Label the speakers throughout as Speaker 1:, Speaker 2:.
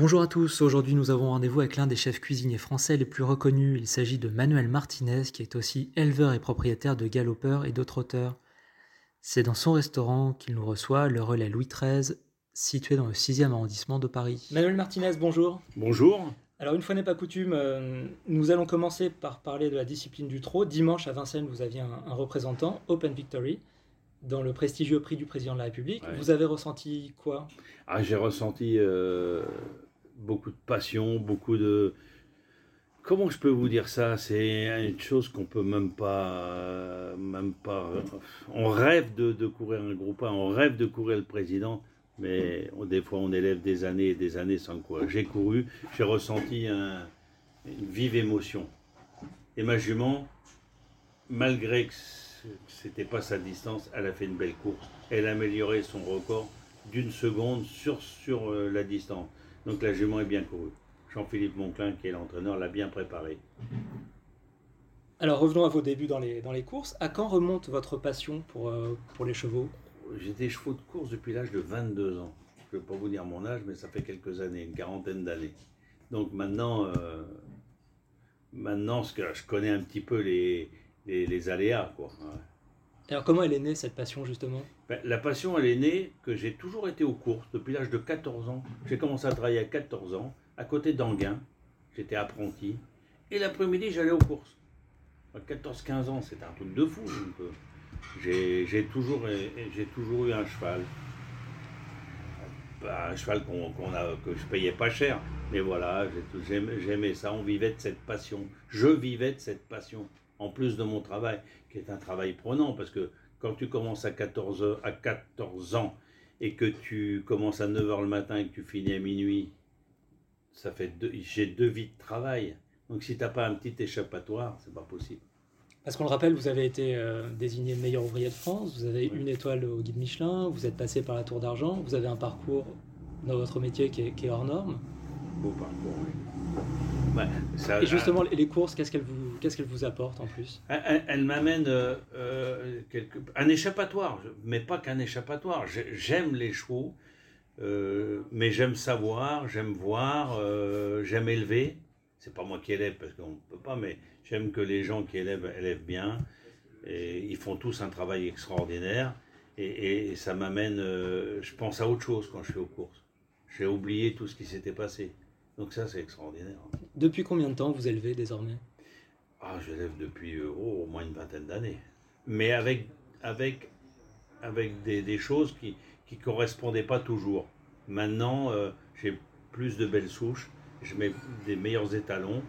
Speaker 1: Bonjour à tous, aujourd'hui nous avons rendez-vous avec l'un des chefs cuisiniers français les plus reconnus. Il s'agit de Manuel Martinez qui est aussi éleveur et propriétaire de Galopeur et d'autres auteurs. C'est dans son restaurant qu'il nous reçoit, le relais Louis XIII, situé dans le 6e arrondissement de Paris. Manuel Martinez, bonjour.
Speaker 2: Bonjour.
Speaker 1: Alors une fois n'est pas coutume, euh, nous allons commencer par parler de la discipline du trot. Dimanche à Vincennes, vous aviez un, un représentant, Open Victory dans le prestigieux prix du président de la République. Vous avez ressenti quoi?
Speaker 2: Ah, J'ai ressenti euh, beaucoup de passion, beaucoup de... Comment je peux vous dire ça? C'est une chose qu'on peut même pas, même pas. On rêve de, courir un groupe 1, on rêve de courir le président, mais des fois on élève des années et des années sans courir. J'ai couru, j'ai ressenti une vive émotion. Et ma jument, malgré que c'était pas sa distance, elle a fait une belle course. Elle a amélioré son record d'une seconde sur, sur euh, la distance. Donc la jument est bien courue. Jean-Philippe Monclin, qui est l'entraîneur, l'a bien préparé.
Speaker 1: Alors revenons à vos débuts dans les, dans les courses. À quand remonte votre passion pour, euh, pour les chevaux?
Speaker 2: J'ai des chevaux de course depuis l'âge de 22 ans. Je ne vais pas vous dire mon âge, mais ça fait quelques années, une quarantaine d'années. Donc maintenant, euh, maintenant ce que je connais un petit peu les, les, aléas. Quoi.
Speaker 1: Alors comment elle est née cette passion justement?
Speaker 2: La passion elle est née que j'ai toujours été aux courses depuis l'âge de 14 ans. J'ai commencé à travailler à 14 ans à côté d'Anguin. J'étais apprenti. Et l'après-midi j'allais aux courses. À 14-15 ans c'était un truc de fou. Euh, j'ai toujours, eu un cheval. Un cheval que je payais pas cher. Mais voilà, j'aimais ça. On vivait de cette passion. Je vivais de cette passion en plus de mon travail, qui est un travail prenant, parce que quand tu commences à 14, à 14 ans et que tu commences à 9h le matin et que tu finis à minuit, ça fait j'ai deux vies de travail. Donc si tu n'as pas un petit échappatoire, c'est pas possible.
Speaker 1: Parce qu'on le rappelle, vous avez été euh, désigné meilleur ouvrier de France, vous avez une étoile au guide Michelin, vous êtes passé par la Tour d'Argent, vous avez un parcours dans votre métier qui est, qui est hors norme.
Speaker 2: Beau parcours, oui
Speaker 1: et justement, les courses, qu'est-ce qu'elles vous, qu'est-ce vous apportent en plus?
Speaker 2: Elle, m'amène euh, euh, un échappatoire, mais pas qu'un échappatoire. J'aime les chevaux, euh, mais j'aime savoir, j'aime voir, j'aime élever. C'est pas moi qui élève parce qu'on ne peut pas, mais j'aime que les gens qui élèvent élèvent bien. Et ils font tous un travail extraordinaire. Et, et ça m'amène, je pense à autre chose quand je suis aux courses. J'ai oublié tout ce qui s'était passé. Donc ça, c'est extraordinaire.
Speaker 1: Depuis combien de temps vous élevez désormais?
Speaker 2: Ah, j'élève depuis euh, oh, au moins une vingtaine d'années. Mais avec, avec, avec des, choses qui ne correspondaient pas toujours. Maintenant, euh, j'ai plus de belles souches, je mets des meilleurs étalons.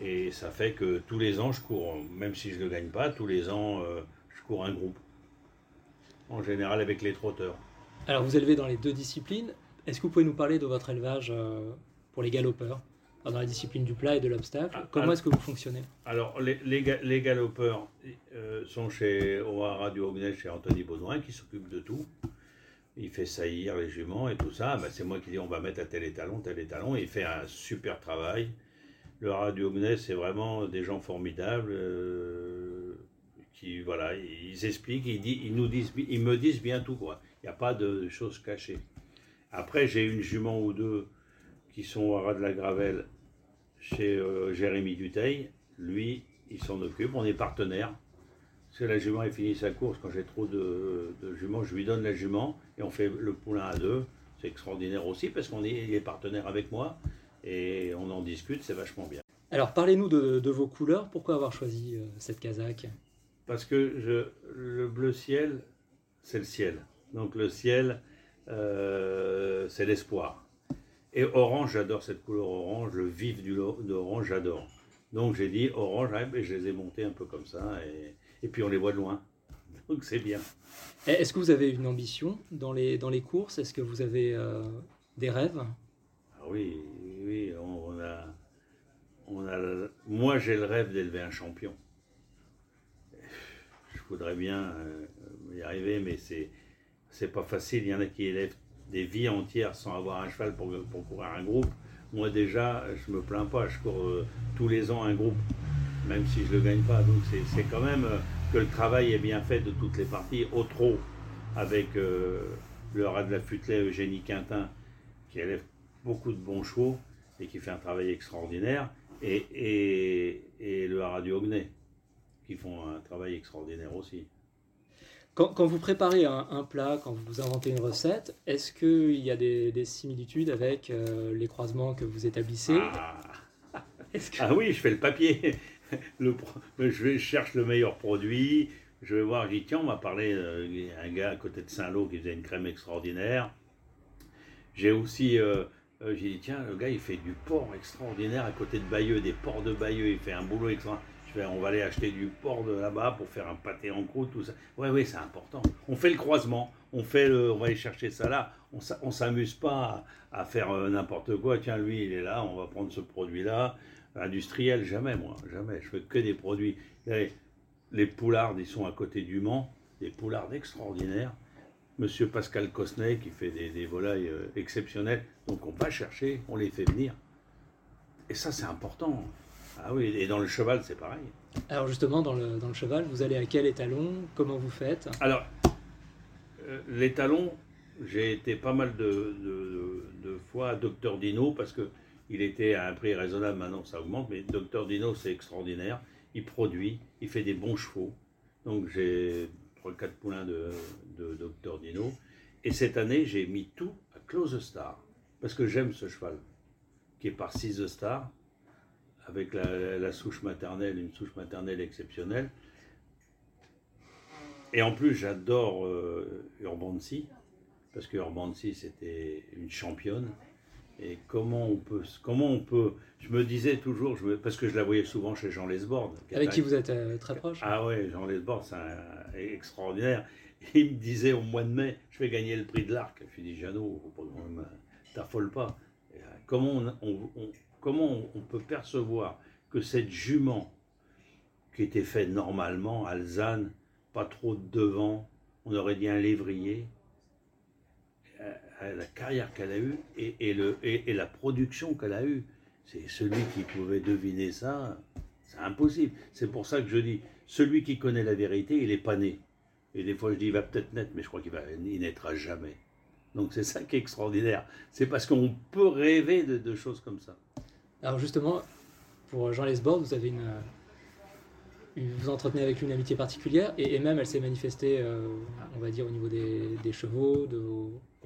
Speaker 2: Et ça fait que tous les ans, je cours, même si je ne le gagne pas, tous les ans, euh, je cours un groupe. En général avec les trotteurs.
Speaker 1: Alors vous élevez dans les deux disciplines. Est-ce que vous pouvez nous parler de votre élevage pour les galopeurs dans la discipline du plat et de l'obstacle. Ah, Comment est-ce que vous fonctionnez?
Speaker 2: Alors, les, les, galopeurs euh, sont chez O'Hara du Hognel, chez Anthony Baudouin, qui s'occupe de tout. Il fait saillir les juments et tout ça. Ben, c'est moi qui dis on va mettre à tel étalon, tel étalon. Il fait un super travail. Le Hara du Hognel, c'est vraiment des gens formidables. Euh, qui, voilà, ils expliquent, ils, ils, nous disent, ils me disent bien tout. Il n'y a pas de choses cachées. Après, j'ai une jument ou deux qui sont au ras de la Gravelle chez euh, Jérémy Duteil. Lui, il s'en occupe, on est partenaires. C'est la jument a fini sa course, quand j'ai trop de, juments, je lui donne la jument et on fait le poulain à deux. C'est extraordinaire aussi parce qu'on est, il est partenaire avec moi et on en discute, c'est vachement bien.
Speaker 1: Alors parlez-nous de, vos couleurs, pourquoi avoir choisi euh, cette casaque?
Speaker 2: Parce que je, le bleu ciel, c'est le ciel. Donc le ciel, euh, c'est l'espoir. Et orange, j'adore cette couleur orange, le vif du d'orange, j'adore. Donc j'ai dit orange, et je les ai montés un peu comme ça, et, puis on les voit de loin. Donc c'est bien.
Speaker 1: Est-ce que vous avez une ambition dans les, dans les courses? Est-ce que vous avez euh, des rêves?
Speaker 2: Ah Oui, oui, on, a, on a. Moi j'ai le rêve d'élever un champion. Je voudrais bien euh, y arriver, mais c'est c'est pas facile. Il y en a qui élèvent des vies entières sans avoir un cheval pour, pour courir un groupe. Moi déjà, je me plains pas, je cours euh, tous les ans un groupe, même si je le gagne pas. Donc c'est quand même euh, que le travail est bien fait de toutes les parties. Au trot, avec euh, le rat de la Futelet, Eugénie Quintin, qui élève beaucoup de bons chevaux et qui fait un travail extraordinaire. Et, et, le Radio Ognet, qui font un travail extraordinaire aussi.
Speaker 1: Quand, quand vous préparez un, un, plat, quand vous inventez une recette, est-ce qu'il y a des, des, similitudes avec euh, les croisements que vous établissez
Speaker 2: ah. Que... ah oui, je fais le papier. Le, je cherche le meilleur produit. Je vais voir, je dis tiens, on m'a parlé d'un gars à côté de Saint-Lô qui faisait une crème extraordinaire. J'ai aussi, euh, euh, j'ai dit tiens, le gars il fait du porc extraordinaire à côté de Bayeux, des porcs de Bayeux, il fait un boulot extraordinaire. On va aller acheter du porc là-bas pour faire un pâté en croûte, tout ça. Oui, oui, c'est important. On fait le croisement, on, fait on va aller chercher ça là. On ne s'amuse pas à, faire euh, n'importe quoi. Tiens, lui, il est là, on va prendre ce produit-là. Industriel, jamais, moi, jamais. Je fais que des produits. Les, poulards, ils sont à côté du Mans, des poulards extraordinaires. Monsieur Pascal Cosnet qui fait des, des volailles euh, exceptionnelles. Donc on va chercher, on les fait venir. Et ça, c'est important. Ah oui, et dans le cheval, c'est pareil.
Speaker 1: Alors justement, dans le, dans le, cheval, vous allez à quel étalon? Comment vous faites?
Speaker 2: Alors, euh, l'étalon, j'ai été pas mal de, de, de, fois à Docteur Dino parce que il était à un prix raisonnable, maintenant ça augmente, mais Docteur Dino, c'est extraordinaire. Il produit, il fait des bons chevaux. Donc j'ai 3-4 poulains de, de Docteur Dino. Et cette année, j'ai mis tout à Close Star, parce que j'aime ce cheval, qui est par 6 Star, avec la, la, souche maternelle, une souche maternelle exceptionnelle. Et en plus, j'adore euh, Urbancy, parce que Urbancy, c'était une championne. Et comment on peut, comment on peut, je me disais toujours, je me, parce que je la voyais souvent chez Jean Lesbord.
Speaker 1: Avec qui vous êtes euh, très proche
Speaker 2: Ah ouais, Jean Lesbord, c'est extraordinaire. il me disait au mois de mai, je vais gagner le prix de l'Arc. Je lui dit, Jeannot, t'affole pas. Comment on, on, on, comment on peut percevoir que cette jument qui était faite normalement, Alzane, pas trop de devant, on aurait dit un lévrier, la carrière qu'elle a eue et, la production qu'elle a eue, c'est celui qui pouvait deviner ça, c'est impossible. C'est pour ça que je dis, celui qui connaît la vérité, il est pas né. Et des fois je dis, il va peut-être naître, mais je crois qu'il naîtra jamais. Donc c'est ça qui est extraordinaire. C'est parce qu'on peut rêver de, choses comme ça.
Speaker 1: Alors justement, pour Jean Lesbord, vous avez une, une, vous entretenez avec lui une amitié particulière et, et même elle s'est manifestée, euh, on va dire, au niveau des, des chevaux, de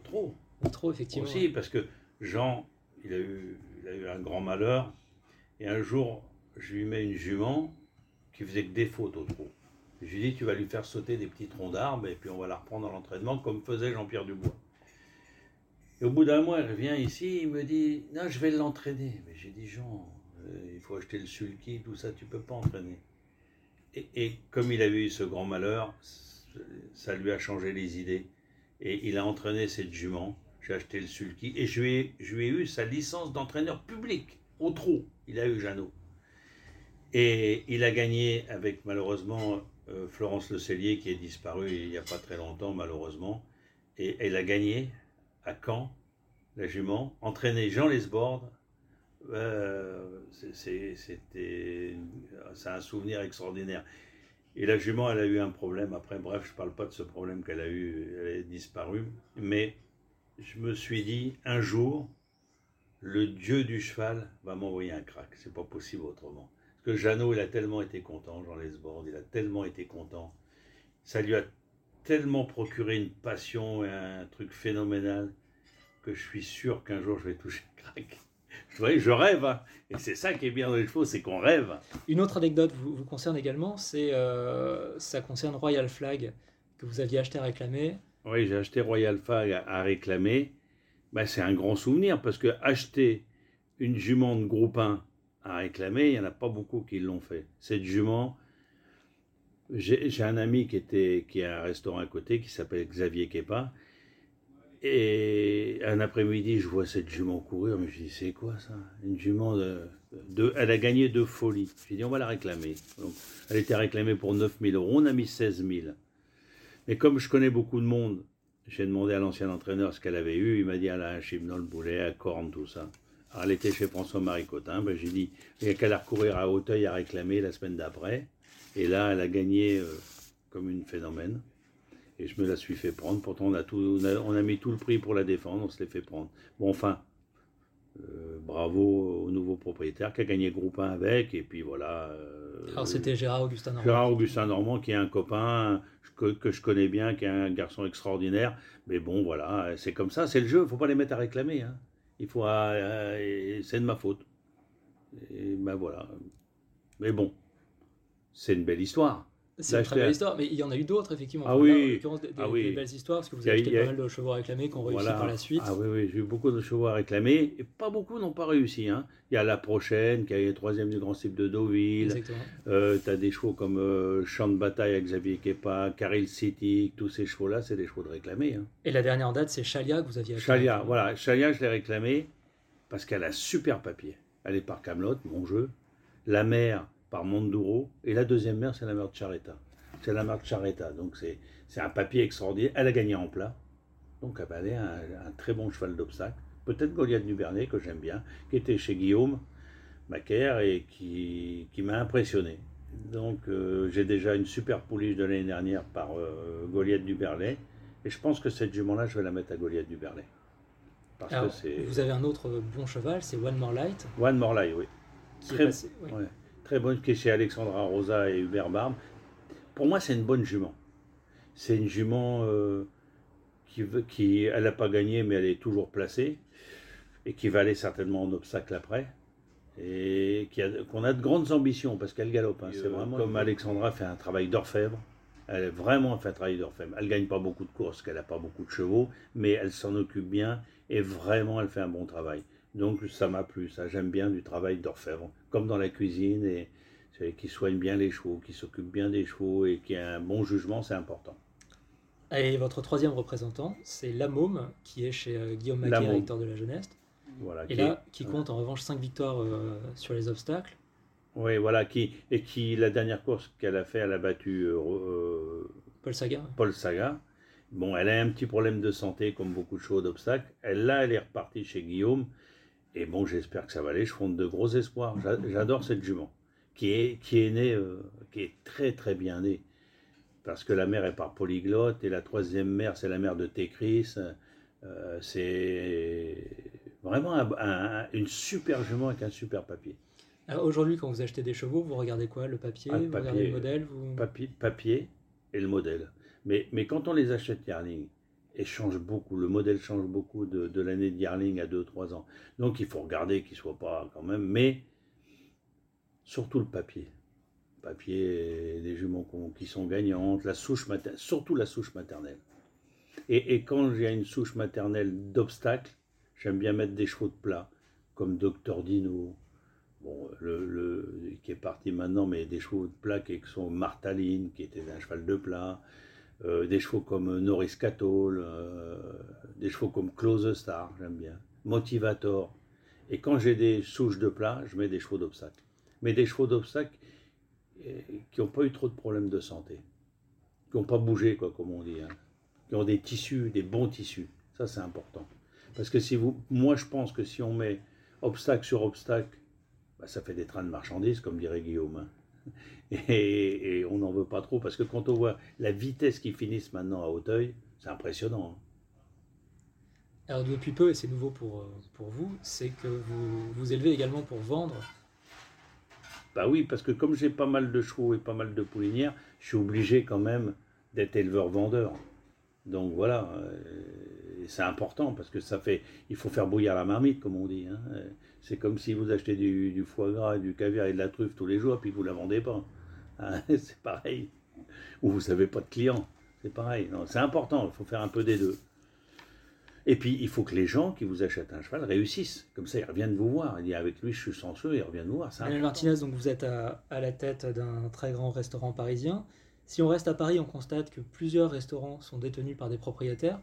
Speaker 2: trop,
Speaker 1: trop effectivement.
Speaker 2: Aussi parce que Jean, il a eu, il a eu un grand malheur et un jour, je lui mets une jument qui faisait que des fautes au trot. Je lui dis, tu vas lui faire sauter des petits troncs d'arbres et puis on va la reprendre dans l'entraînement comme faisait Jean-Pierre Dubois. Et au bout d'un mois, elle revient ici, il me dit, non, je vais l'entraîner. Mais j'ai dit, Jean, euh, il faut acheter le sulky, tout ça, tu peux pas entraîner. Et, comme il avait eu ce grand malheur, ça lui a changé les idées. Et il a entraîné cette jument. J'ai acheté le sulky et je lui ai, eu sa licence d'entraîneur public au trot. Il a eu Jeannot. Et il a gagné avec malheureusement euh, Florence Le Cellier qui est disparue il n'y a pas très longtemps malheureusement. Et elle a gagné à Caen, la jument, entraîné Jean Lesbord. Euh, c'était, un souvenir extraordinaire. Et la jument, elle a eu un problème. Après, bref, je ne parle pas de ce problème qu'elle a eu, elle est disparue. Mais je me suis dit, un jour, le dieu du cheval va m'envoyer un crack. C'est pas possible autrement. Parce que Jeannot, il a tellement été content, Jean Lesbord, il a tellement été content. Ça lui a tellement procuré une passion et un truc phénoménal que je suis sûr qu'un jour je vais toucher le crack. Vous voyez, je rêve. Hein. Et c'est ça qui est bien dans les chevaux, c'est qu'on rêve.
Speaker 1: Une autre anecdote vous, vous concerne également, c'est euh, ça concerne Royal Flag que vous aviez acheté à réclamer.
Speaker 2: Oui, j'ai acheté Royal Flag à, à réclamer. Ben, c'est un grand souvenir parce que acheter une jument de groupe 1 à réclamer, il n'y en a pas beaucoup qui l'ont fait. Cette jument, j'ai un ami qui, était, qui a un restaurant à côté qui s'appelle Xavier Kepa. Et un après-midi, je vois cette jument courir, mais je dis, c'est quoi ça? Une jument de, Elle a gagné de folie. J'ai dit, on va la réclamer. Donc, elle était réclamée pour 9000 euros. On a mis 16 000. Mais comme je connais beaucoup de monde, j'ai demandé à l'ancien entraîneur ce qu'elle avait eu. Il m'a dit, elle a un chimnol, boulet, à corne, tout ça. Alors, elle était chez François-Marie Cotin. Ben, j'ai dit, il n'y a qu'à la recourir à Hauteuil à réclamer la semaine d'après. Et là, elle a gagné euh, comme une phénomène. Et je me la suis fait prendre. Pourtant, on a, tout, on a, on a, mis tout le prix pour la défendre. On se l'est fait prendre. Bon, enfin, Euh, bravo au nouveau propriétaire qui a gagné groupe 1 avec. Et puis voilà.
Speaker 1: euh, Alors c'était Gérard Augustin Normand.
Speaker 2: Gérard Augustin Normand, qui est un copain que, que je connais bien, qui est un garçon extraordinaire. Mais bon, voilà, c'est comme ça, c'est le jeu. Il ne faut pas les mettre à réclamer. hein. Il faut, c'est de ma faute. Et ben voilà. Mais bon, c'est une belle histoire.
Speaker 1: C'est une très belle histoire, mais il y en a eu d'autres effectivement.
Speaker 2: Ah
Speaker 1: Enfin,
Speaker 2: oui.
Speaker 1: là, en des, des-
Speaker 2: Ah oui.
Speaker 1: des belles histoires, parce que vous avez acheté
Speaker 2: a-
Speaker 1: pas mal de chevaux réclamés qui ont réussi
Speaker 2: Voilà.
Speaker 1: par la suite.
Speaker 2: Ah oui, oui, j'ai eu beaucoup de chevaux à réclamer. Et pas beaucoup n'ont pas réussi. hein. Il y a la prochaine, qui a été troisième du Grand Cycle de Deauville.
Speaker 1: Exactement.
Speaker 2: Euh, tu as des chevaux comme euh, Champ de Bataille avec Xavier Kepa, Caril City, tous ces chevaux-là, c'est des chevaux de réclamer. hein.
Speaker 1: Et la dernière en date, c'est Chalia que vous aviez acheté.
Speaker 2: Chalia, voilà, Chalia, je l'ai réclamé parce qu'elle a super papier. Elle est par Camelot, mon jeu. La mère par Monduro. Et la deuxième mère, c'est la mère de Charetta. C'est la mère de Charetta. Donc c'est c'est un papier extraordinaire. Elle a gagné en plat. Donc elle est un, un très bon cheval d'obstacle. Peut-être Goliath du Bernet, que j'aime bien, qui était chez Guillaume Macaire et qui, qui m'a impressionné. Donc euh, j'ai déjà une super pouliche de l'année dernière par euh, Goliath du Berlet. Et je pense que cette jument-là, je vais la mettre à Goliath du Berlet. Parce
Speaker 1: Alors,
Speaker 2: que c'est
Speaker 1: vous avez un autre bon cheval, c'est One More Light,
Speaker 2: One More Lie, oui.
Speaker 1: qui
Speaker 2: Très-
Speaker 1: est passé. oui.
Speaker 2: Ouais. Très bonne, qui est chez Alexandra Rosa et Hubert Barbe. Pour moi, c'est une bonne jument. C'est une jument euh, qui, qui, elle n'a pas gagné, mais elle est toujours placée et qui va aller certainement en obstacle après. Et qui a- qu'on a de grandes ambitions parce qu'elle galope. hein. C'est
Speaker 3: euh,
Speaker 2: vraiment
Speaker 3: comme-
Speaker 2: Alexandra fait un travail d'orfèvre. Elle a vraiment fait un travail d'orfèvre. Elle gagne pas beaucoup de courses, qu'elle n'a pas beaucoup de chevaux, mais elle s'en occupe bien et vraiment elle fait un bon travail. Donc ça m'a plu, ça j'aime bien du travail d'orfèvre, comme dans la cuisine et qui soigne bien les chevaux, qui s'occupe bien des chevaux et qui a un bon jugement, c'est important.
Speaker 1: Et votre troisième représentant, c'est La Môme, qui est chez euh, Guillaume
Speaker 2: La
Speaker 1: Maquet, recteur de la jeunesse.
Speaker 2: Voilà.
Speaker 1: Et
Speaker 2: qui
Speaker 1: là,
Speaker 2: est-
Speaker 1: qui compte en revanche 5 victoires euh, sur les obstacles.
Speaker 2: Oui, voilà, qui et qui la dernière course qu'elle a fait, elle a battu euh,
Speaker 1: Paul Saga.
Speaker 2: Paul Saga. Bon, elle a un petit problème de santé, comme beaucoup de chevaux d'obstacles. Elle, là, elle est repartie chez Guillaume. Et bon, j'espère que ça va aller. Je fonde de gros espoirs. J'a- J'adore cette jument, qui est, qui est née, euh, qui est très très bien née. Parce que la mère est par polyglotte, et la troisième mère, c'est la mère de Técris. Euh, c'est vraiment un- un- une super jument avec un super papier.
Speaker 1: Alors, Aujourd'hui, quand vous achetez des chevaux, vous regardez quoi? Le papier
Speaker 2: Ah, le
Speaker 1: Vous
Speaker 2: papier.
Speaker 1: regardez le modèle vous...
Speaker 2: papier, papier et le modèle. Mais, mais quand on les achète Yarling, et change beaucoup, le modèle change beaucoup de, de l'année de Yarling à 2-3 ans. Donc il faut regarder qu'il ne soit pas quand même, mais surtout le papier. Papier, des juments qui sont gagnantes, la souche maternelle, surtout la souche maternelle. Et, et quand j'ai une souche maternelle d'obstacles, j'aime bien mettre des chevaux de plat, comme Docteur Dino, bon, le, le- qui est parti maintenant, mais des chevaux de plat qui sont Martaline, qui était un cheval de plat, euh, des chevaux comme Norris Catole, euh, des chevaux comme Close Star, j'aime bien, Motivator. Et quand j'ai des souches de plat, je mets des chevaux d'obstacle. Mais des chevaux d'obstacle euh, qui n'ont pas eu trop de problèmes de santé, qui n'ont pas bougé, quoi, comme on dit, hein. qui ont des tissus, des bons tissus. Ça, c'est important. Parce que si vous, moi, je pense que si on met obstacle sur obstacle, bah, ça fait des trains de marchandises, comme dirait Guillaume. hein. Et, et on n'en veut pas trop, parce que quand on voit la vitesse qu'ils finissent maintenant à Hauteuil, c'est impressionnant. hein.
Speaker 1: Alors depuis peu, et c'est nouveau pour, euh, pour vous, c'est que vous vous élevez également pour vendre.
Speaker 2: Bah oui, parce que comme j'ai pas mal de chevaux et pas mal de poulinières, je suis obligé quand même d'être éleveur-vendeur. Donc voilà, euh, c'est important parce que ça fait, il faut faire bouillir la marmite, comme on dit. hein. C'est comme si vous achetez du, du foie gras, du caviar et de la truffe tous les jours, puis vous la vendez pas. Hein, c'est pareil. Ou vous n'avez pas de clients. C'est pareil. C'est important, il faut faire un peu des deux. Et puis, il faut que les gens qui vous achètent un cheval réussissent. Comme ça, ils reviennent vous voir. Ils disent, avec lui, je suis chanceux, ils reviennent vous voir. Important.
Speaker 1: Martinez, donc vous êtes à, à la tête d'un très grand restaurant parisien. Si on reste à Paris, on constate que plusieurs restaurants sont détenus par des propriétaires.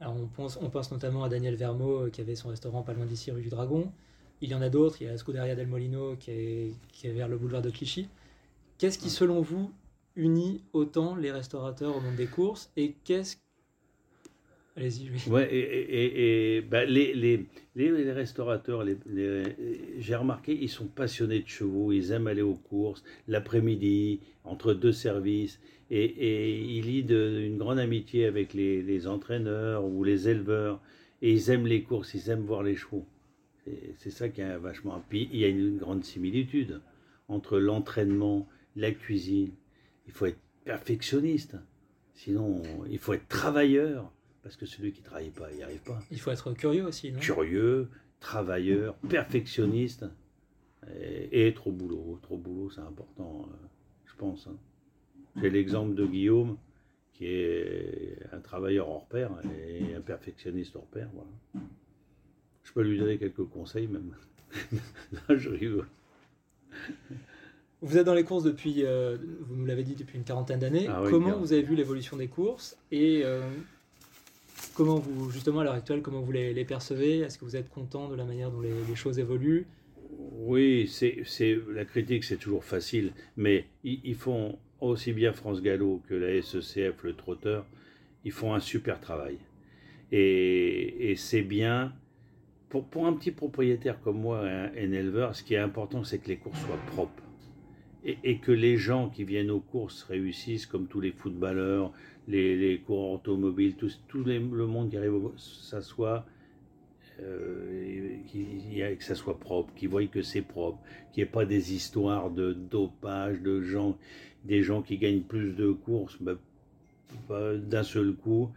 Speaker 1: Alors on pense, on pense notamment à Daniel Vermeau euh, qui avait son restaurant pas loin d'ici, rue du Dragon. Il y en a d'autres, il y a la Scuderia del Molino qui est, qui est vers le boulevard de Clichy. Qu'est-ce qui, selon vous, unit autant les restaurateurs au monde des courses et qu'est-ce. Allez-y, oui.
Speaker 2: Ouais, et, et- et- bah, les, les, les, restaurateurs, les, j'ai remarqué, ils sont passionnés de chevaux, ils aiment aller aux courses, l'après-midi, entre deux services, et, et ils lient de- une grande amitié avec les, les entraîneurs ou les éleveurs, et ils aiment les courses, ils aiment voir les chevaux. C'est ça qui est vachement. Puis il y a une grande similitude entre l'entraînement, la cuisine. Il faut être perfectionniste. Sinon, il faut être travailleur. Parce que celui qui ne travaille pas, il n'y arrive pas.
Speaker 1: Il faut être curieux aussi, non?
Speaker 2: Curieux, travailleur, perfectionniste. Et, être au boulot. Être au boulot, c'est important, euh, je pense. Hein. J'ai l'exemple de Guillaume, qui est un travailleur hors pair et un perfectionniste hors pair. Voilà. Je peux lui donner quelques conseils même. Là, je rigole.
Speaker 1: Vous êtes dans les courses depuis, euh, vous nous l'avez dit, depuis une quarantaine d'années. Ah comment vous avez vu l'évolution des courses et euh, comment vous, justement à l'heure actuelle, comment vous les, percevez? Est-ce que vous êtes content de la manière dont les, choses évoluent?
Speaker 2: Oui, c'est, la critique, c'est toujours facile, mais ils, font aussi bien France Gallo que la SECF, le trotteur, ils font un super travail. Et, c'est bien pour, un petit propriétaire comme moi, un, éleveur, ce qui est important, c'est que les courses soient propres. Et, que les gens qui viennent aux courses réussissent, comme tous les footballeurs, les, les coureurs automobiles, tout, le monde qui arrive aux courses, ça soit, que ça soit propre, qu'ils voient que c'est propre, qu'il n'y ait pas des histoires de dopage, de gens, des gens qui gagnent plus de courses bah, d'un seul coup.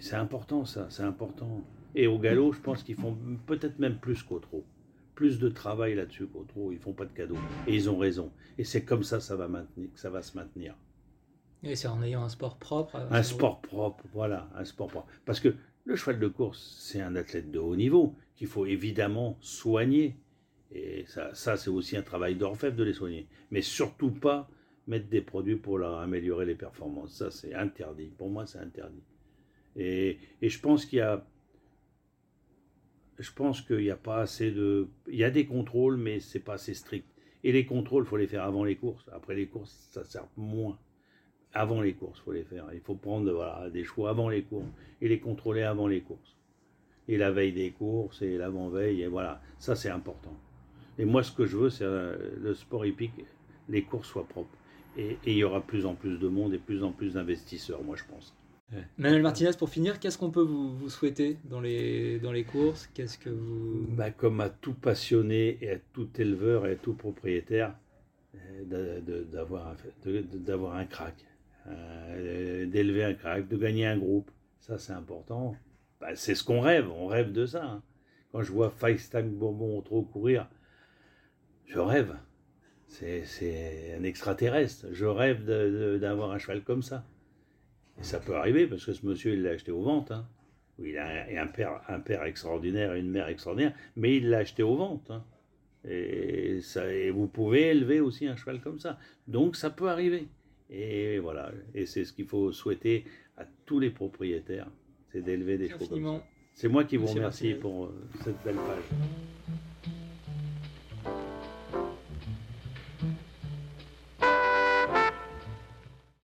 Speaker 2: c'est important ça, c'est important. Et au galop, je pense qu'ils font peut-être même plus qu'au trot. Plus de travail là-dessus qu'au trot. Ils font pas de cadeaux. Et ils ont raison. Et c'est comme ça ça va maintenir, que ça va se maintenir.
Speaker 1: Et c'est en ayant un sport propre.
Speaker 2: Un sport propre, voilà, un sport propre. Parce que le cheval de course, c'est un athlète de haut niveau qu'il faut évidemment soigner. Et ça, ça c'est aussi un travail d'orfèvre de les soigner. Mais surtout pas mettre des produits pour leur améliorer les performances. Ça, c'est interdit. Pour moi, c'est interdit. Et, et je pense qu'il y a je pense qu'il n'y a pas assez de. Il y a des contrôles, mais c'est pas assez strict. Et les contrôles, il faut les faire avant les courses. Après les courses, ça sert moins. Avant les courses, il faut les faire. Il faut prendre des choix avant les courses et les contrôler avant les courses. Et la veille des courses et l'avant-veille, et voilà, ça c'est important. Et moi, ce que je veux, c'est euh, le sport hippique, les courses soient propres. Et, et il y aura plus en plus de monde et plus en plus d'investisseurs, moi je pense.
Speaker 1: Manuel Martinez, pour finir, qu'est-ce qu'on peut vous, souhaiter dans les, dans les courses? Qu'est-ce que vous...
Speaker 2: Bah, comme à tout passionné et à tout éleveur et à tout propriétaire, euh, d'avoir un crack, euh, d'élever un crack, de gagner un groupe. Ça, c'est important. Bah, c'est ce qu'on rêve, on rêve de ça. Hein. Quand je vois Feistang Bourbon trop courir, je rêve. C'est un extraterrestre. Je rêve d'avoir un cheval comme ça. Et ça peut arriver parce que ce monsieur, il l'a acheté aux ventes. Hein. Il a un, père, un père extraordinaire et une mère extraordinaire, mais il l'a acheté aux ventes. Hein. Et, ça, et vous pouvez élever aussi un cheval comme ça. Donc ça peut arriver. Et voilà. Et c'est ce qu'il faut souhaiter à tous les propriétaires, c'est d'élever des chevaux comme ça. C'est moi qui vous remercie pour euh, cette belle page.